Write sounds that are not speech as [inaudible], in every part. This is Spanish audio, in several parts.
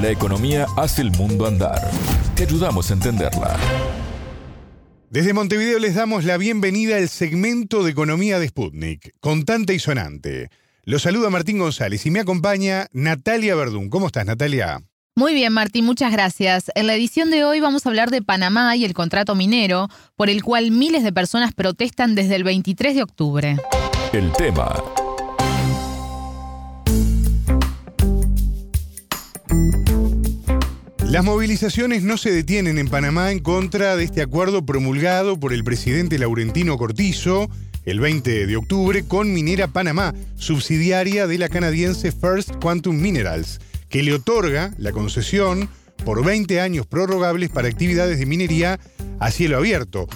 La economía hace el mundo andar. Te ayudamos a entenderla. Desde Montevideo les damos la bienvenida al segmento de economía de Sputnik, contante y sonante. Los saluda Martín González y me acompaña Natalia Verdún. ¿Cómo estás, Natalia? Muy bien, Martín, muchas gracias. En la edición de hoy vamos a hablar de Panamá y el contrato minero, por el cual miles de personas protestan desde el 23 de octubre. El tema Las movilizaciones no se detienen en Panamá en contra de este acuerdo promulgado por el presidente Laurentino Cortizo el 20 de octubre con Minera Panamá, subsidiaria de la canadiense First Quantum Minerals, que le otorga la concesión por 20 años prorrogables para actividades de minería a cielo abierto.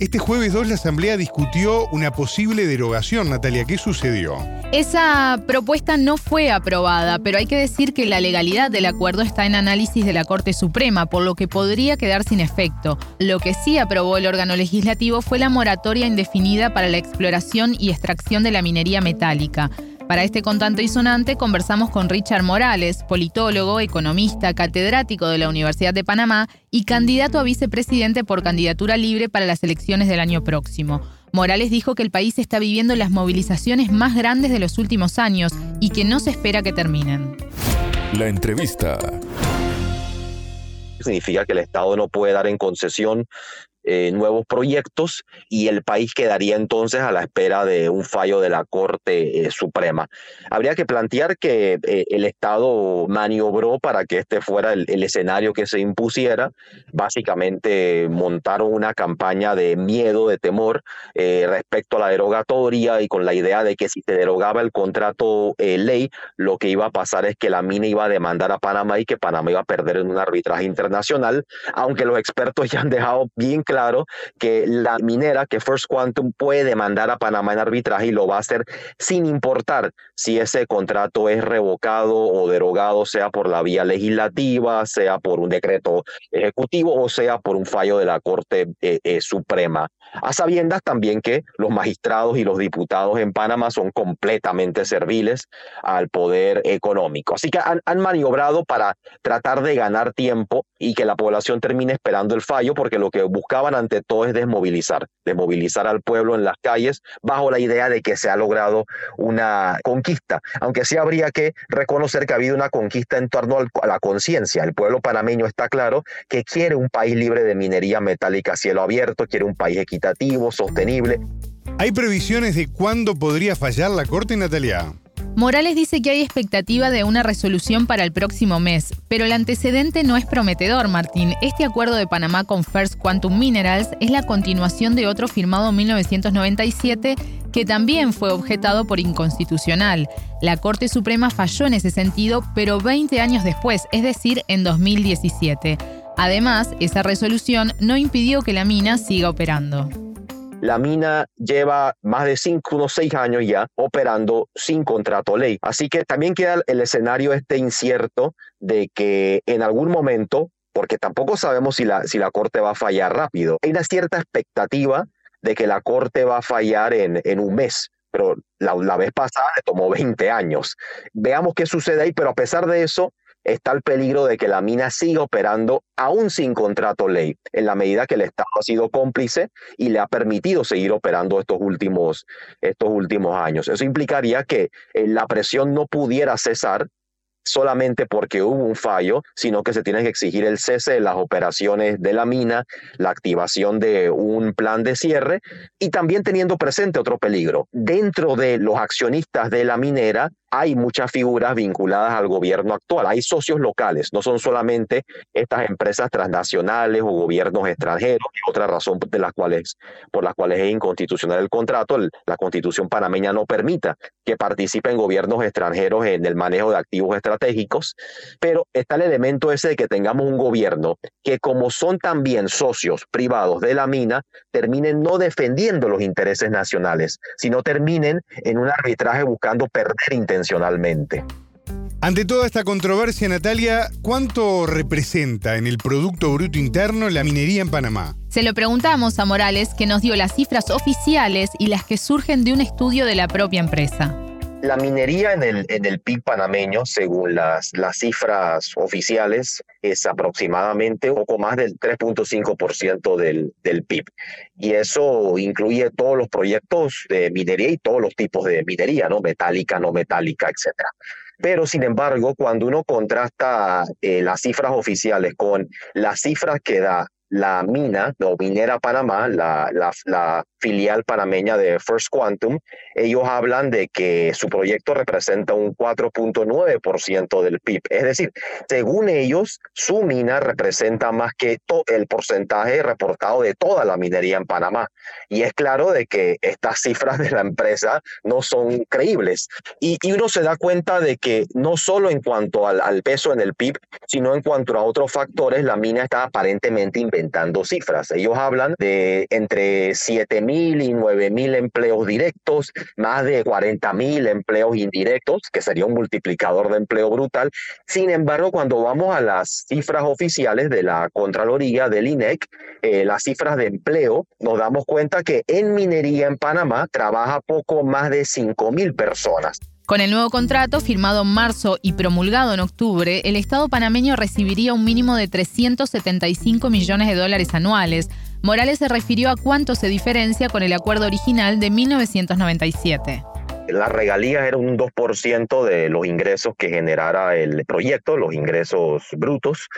Este jueves 2 la Asamblea discutió una posible derogación. Natalia, ¿qué sucedió? Esa propuesta no fue aprobada, pero hay que decir que la legalidad del acuerdo está en análisis de la Corte Suprema, por lo que podría quedar sin efecto. Lo que sí aprobó el órgano legislativo fue la moratoria indefinida para la exploración y extracción de la minería metálica. Para este contante y sonante conversamos con Richard Morales, politólogo, economista, catedrático de la Universidad de Panamá y candidato a vicepresidente por candidatura libre para las elecciones del año próximo. Morales dijo que el país está viviendo las movilizaciones más grandes de los últimos años y que no se espera que terminen. La entrevista significa que el Estado no puede dar en concesión eh, nuevos proyectos y el país quedaría entonces a la espera de un fallo de la Corte eh, Suprema. Habría que plantear que eh, el Estado maniobró para que este fuera el, escenario que se impusiera. Básicamente montaron una campaña de miedo, de temor respecto a la derogatoria y con la idea de que si se derogaba el contrato ley, lo que iba a pasar es que la mina iba a demandar a Panamá y que Panamá iba a perder en un arbitraje internacional, aunque los expertos ya han dejado bien claro claro que la minera, que First Quantum puede demandar a Panamá en arbitraje y lo va a hacer sin importar si ese contrato es revocado o derogado, sea por la vía legislativa, sea por un decreto ejecutivo o sea por un fallo de la Corte eh, eh, Suprema. A sabiendas también que los magistrados y los diputados en Panamá son completamente serviles al poder económico. Así que han, han maniobrado para tratar de ganar tiempo y que la población termine esperando el fallo, porque lo que buscaban ante todo es desmovilizar, desmovilizar al pueblo en las calles bajo la idea de que se ha logrado una conquista, aunque sí habría que reconocer que ha habido una conquista en torno a la conciencia. El pueblo panameño está claro que quiere un país libre de minería metálica a cielo abierto, quiere un país equitativo, sostenible. ¿Hay previsiones de cuándo podría fallar la Corte, Natalia? Morales dice que hay expectativa de una resolución para el próximo mes, pero el antecedente no es prometedor, Martín. Este acuerdo de Panamá con First Quantum Minerals es la continuación de otro firmado en 1997 que también fue objetado por inconstitucional. La Corte Suprema falló en ese sentido, pero 20 años después, es decir, en 2017. Además, esa resolución no impidió que la mina siga operando. La mina lleva más de cinco, unos seis años ya operando sin contrato ley. Así que también queda el escenario este incierto de que en algún momento, porque tampoco sabemos si la, si la Corte va a fallar rápido, hay una cierta expectativa de que la Corte va a fallar en, en un mes pero la, la, vez pasada le tomó 20 años. Veamos qué sucede ahí, pero a pesar de eso, está el peligro de que la mina siga operando aún sin contrato ley, en la medida que el Estado ha sido cómplice y le ha permitido seguir operando estos últimos, estos últimos años. Eso implicaría que eh, la presión no pudiera cesar solamente porque hubo un fallo, sino que se tiene que exigir el cese de las operaciones de la mina, la activación de un plan de cierre y también teniendo presente otro peligro. Dentro de los accionistas de la minera hay muchas figuras vinculadas al gobierno actual. Hay socios locales, no son solamente estas empresas transnacionales o gobiernos extranjeros, otra razón de las cuales, por las cuales es inconstitucional el contrato. La constitución panameña no permita que participen gobiernos extranjeros en el manejo de activos estratégicos, pero está el elemento ese de que tengamos un gobierno que como son también socios privados de la mina, terminen no defendiendo los intereses nacionales, sino terminen en un arbitraje buscando perder intereses intencionalmente. Ante toda esta controversia, Natalia, ¿cuánto representa en el Producto Bruto Interno la minería en Panamá? Se lo preguntamos a Morales, que nos dio las cifras oficiales y las que surgen de un estudio de la propia empresa. La minería en el, en el PIB panameño, según las, las cifras oficiales, es aproximadamente poco más del 3.5% del, del PIB. Y eso incluye todos los proyectos de minería y todos los tipos de minería, ¿no? Metálica, no metálica, etcétera. Pero, sin embargo, cuando uno contrasta eh, las cifras oficiales con las cifras que da la mina, o Minera Panamá, la, la, filial panameña de First Quantum, ellos hablan de que su proyecto representa un 4.9% del PIB. Es decir, según ellos, su mina representa más que el porcentaje reportado de toda la minería en Panamá. Y es claro de que estas [laughs] cifras de la empresa no son creíbles. Y, y uno se da cuenta de que no solo en cuanto al, al, peso en el PIB, sino en cuanto a otros factores, la mina está aparentemente inventando cifras. Ellos hablan de entre 7 mil y 9 mil empleos directos, más de 40 mil empleos indirectos, que sería un multiplicador de empleo brutal. Sin embargo, cuando vamos a las cifras oficiales de la Contraloría del INEC, eh, las cifras de empleo, nos damos cuenta que en minería en Panamá trabaja poco más de 5 mil personas. Con el nuevo contrato, firmado en marzo y promulgado en octubre, el Estado panameño recibiría un mínimo de 375 millones de dólares anuales. Morales se refirió a cuánto se diferencia con el acuerdo original de 1997. Las regalías eran un 2% de los ingresos que generara el proyecto, los ingresos brutos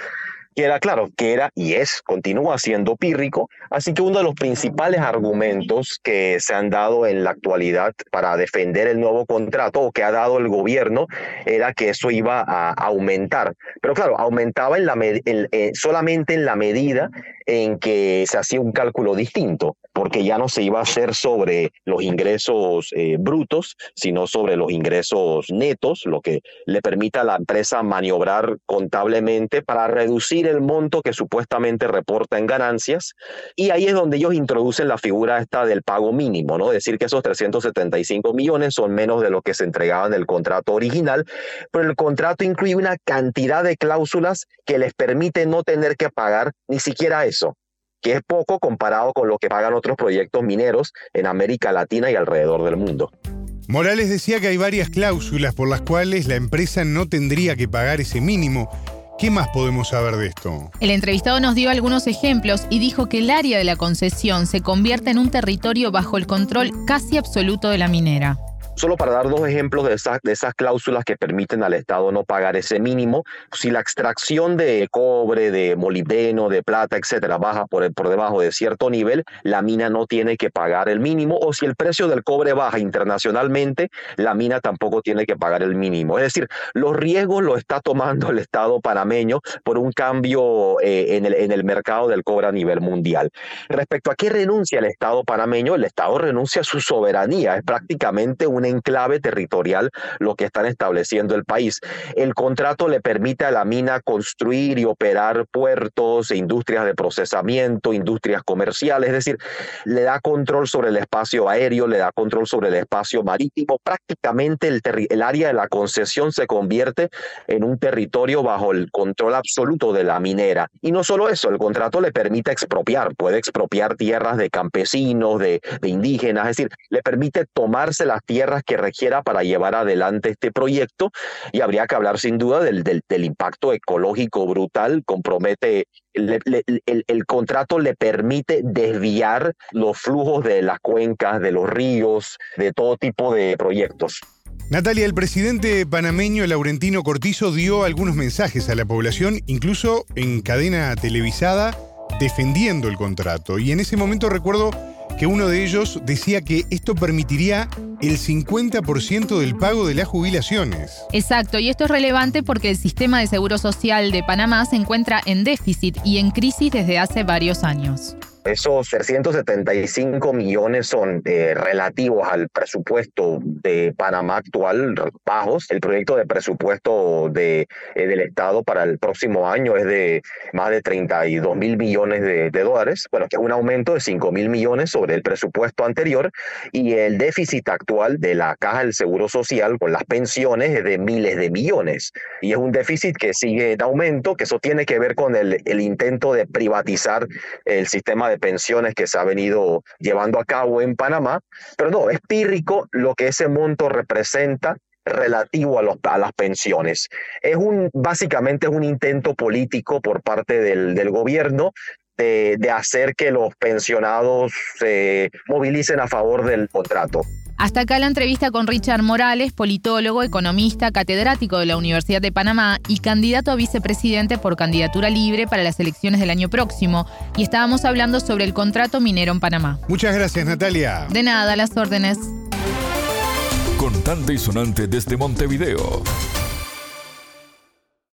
que era claro, que era y es, continúa siendo pírrico. Así que uno de los principales argumentos que se han dado en la actualidad para defender el nuevo contrato o que ha dado el gobierno era que eso iba a aumentar. Pero claro, aumentaba en la eh, solamente en la medida en que se hacía un cálculo distinto, porque ya no se iba a hacer sobre los ingresos eh, brutos, sino sobre los ingresos netos, lo que le permita a la empresa maniobrar contablemente para reducir el monto que supuestamente reporta en ganancias. Y ahí es donde ellos introducen la figura esta del pago mínimo, ¿no? Decir que esos 375 millones son menos de lo que se entregaba en el contrato original, pero el contrato incluye una cantidad de cláusulas que les permite no tener que pagar ni siquiera eso que es poco comparado con lo que pagan otros proyectos mineros en América Latina y alrededor del mundo. Morales decía que hay varias cláusulas por las cuales la empresa no tendría que pagar ese mínimo. ¿Qué más podemos saber de esto? El entrevistado nos dio algunos ejemplos y dijo que el área de la concesión se convierte en un territorio bajo el control casi absoluto de la minera. Solo para dar dos ejemplos de esas, de esas cláusulas que permiten al Estado no pagar ese mínimo, si la extracción de cobre, de molibdeno, de plata, etcétera, baja por, por debajo de cierto nivel, la mina no tiene que pagar el mínimo, o si el precio del cobre baja internacionalmente, la mina tampoco tiene que pagar el mínimo. Es decir, los riesgos lo está tomando el Estado panameño por un cambio eh, en, el, en el mercado del cobre a nivel mundial. Respecto a qué renuncia el Estado panameño, el Estado renuncia a su soberanía, es prácticamente una enclave territorial lo que están estableciendo el país. El contrato le permite a la mina construir y operar puertos e industrias de procesamiento, industrias comerciales, es decir, le da control sobre el espacio aéreo, le da control sobre el espacio marítimo. Prácticamente el, área de la concesión se convierte en un territorio bajo el control absoluto de la minera. Y no solo eso, el contrato le permite expropiar, puede expropiar tierras de campesinos, de indígenas, es decir, le permite tomarse las tierras que requiera para llevar adelante este proyecto y habría que hablar sin duda del, del, impacto ecológico brutal, compromete el, el, contrato le permite desviar los flujos de las cuencas, de los ríos, de todo tipo de proyectos. Natalia, el presidente panameño Laurentino Cortizo dio algunos mensajes a la población, incluso en cadena televisada, defendiendo el contrato. Y en ese momento recuerdo que uno de ellos decía que esto permitiría el 50% del pago de las jubilaciones. Exacto, y esto es relevante porque el sistema de seguro social de Panamá se encuentra en déficit y en crisis desde hace varios años. Esos 375 millones son eh, relativos al presupuesto de Panamá actual, bajos. El proyecto de presupuesto de, eh, del Estado para el próximo año es de más de 32 mil millones de, dólares, bueno, que es un aumento de 5 mil millones sobre el presupuesto anterior y el déficit actual de la Caja del Seguro Social con las pensiones es de miles de millones. Y es un déficit que sigue en aumento, que eso tiene que ver con el, el intento de privatizar el sistema de pensiones que se ha venido llevando a cabo en Panamá, pero no, es pírrico lo que ese monto representa relativo a, los, a las pensiones. Es un, básicamente es un intento político por parte del, gobierno de, hacer que los pensionados se movilicen a favor del contrato. Hasta acá la entrevista con Richard Morales, politólogo, economista, catedrático de la Universidad de Panamá y candidato a vicepresidente por candidatura libre para las elecciones del año próximo. Y estábamos hablando sobre el contrato minero en Panamá. Muchas gracias, Natalia. De nada, las órdenes. Contante y sonante desde Montevideo.